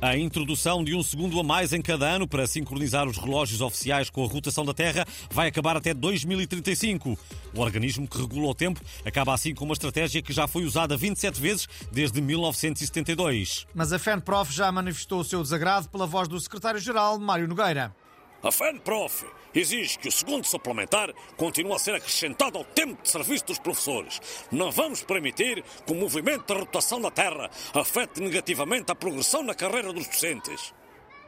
A introdução de um segundo a mais em cada ano para sincronizar os relógios oficiais com a rotação da Terra vai acabar até 2035. O organismo que regula o tempo acaba assim com uma estratégia que já foi usada 27 vezes desde 1972. Mas a FENPROF já manifestou o seu desagrado pela voz do secretário-geral, Mário Nogueira. A FENPROF exige que o segundo suplementar continue a ser acrescentado ao tempo de serviço dos professores. Não vamos permitir que o movimento da rotação da Terra afete negativamente a progressão na carreira dos docentes.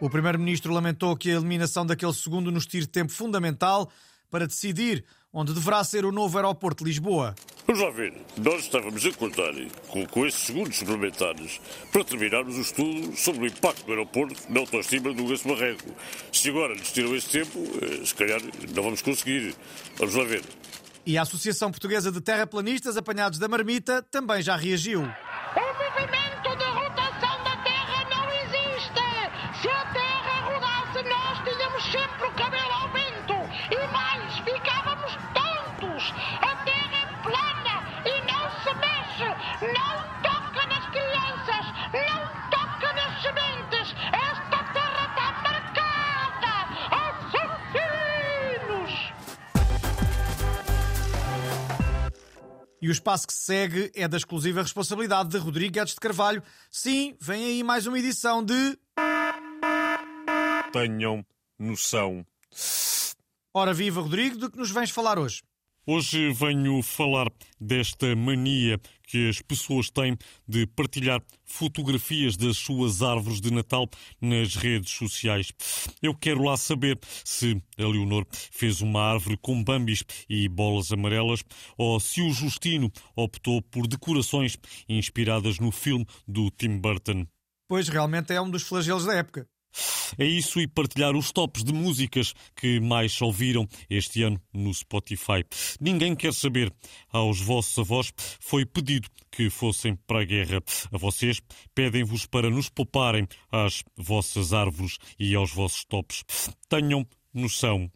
O primeiro-ministro lamentou que a eliminação daquele segundo nos tire tempo fundamental para decidir onde deverá ser o novo aeroporto de Lisboa. Lá ver, nós estávamos a contar com, com esses segundos suplementares para terminarmos o estudo sobre o impacto do aeroporto na autoestima do Barreco. Se agora nos tiram esse tempo, eh, se calhar não vamos conseguir. Vamos lá ver. E a Associação Portuguesa de Terraplanistas Apanhados da Marmita também já reagiu. O movimento de rotação da Terra não existe! Se a Terra rodasse, nós tínhamos sempre o E o espaço que se segue é da exclusiva responsabilidade de Rodrigo Guedes de Carvalho. Sim, vem aí mais uma edição de. Tenham noção. Ora viva, Rodrigo, do que nos vens falar hoje? Hoje venho falar desta mania que as pessoas têm de partilhar fotografias das suas árvores de Natal nas redes sociais. Eu quero lá saber se a Leonor fez uma árvore com bambis e bolas amarelas ou se o Justino optou por decorações inspiradas no filme do Tim Burton. Pois realmente é um dos flagelos da época. É isso e partilhar os tops de músicas que mais ouviram este ano no Spotify. Ninguém quer saber. Aos vossos avós foi pedido que fossem para a guerra. A vocês pedem-vos para nos pouparem às vossas árvores e aos vossos tops. Tenham noção.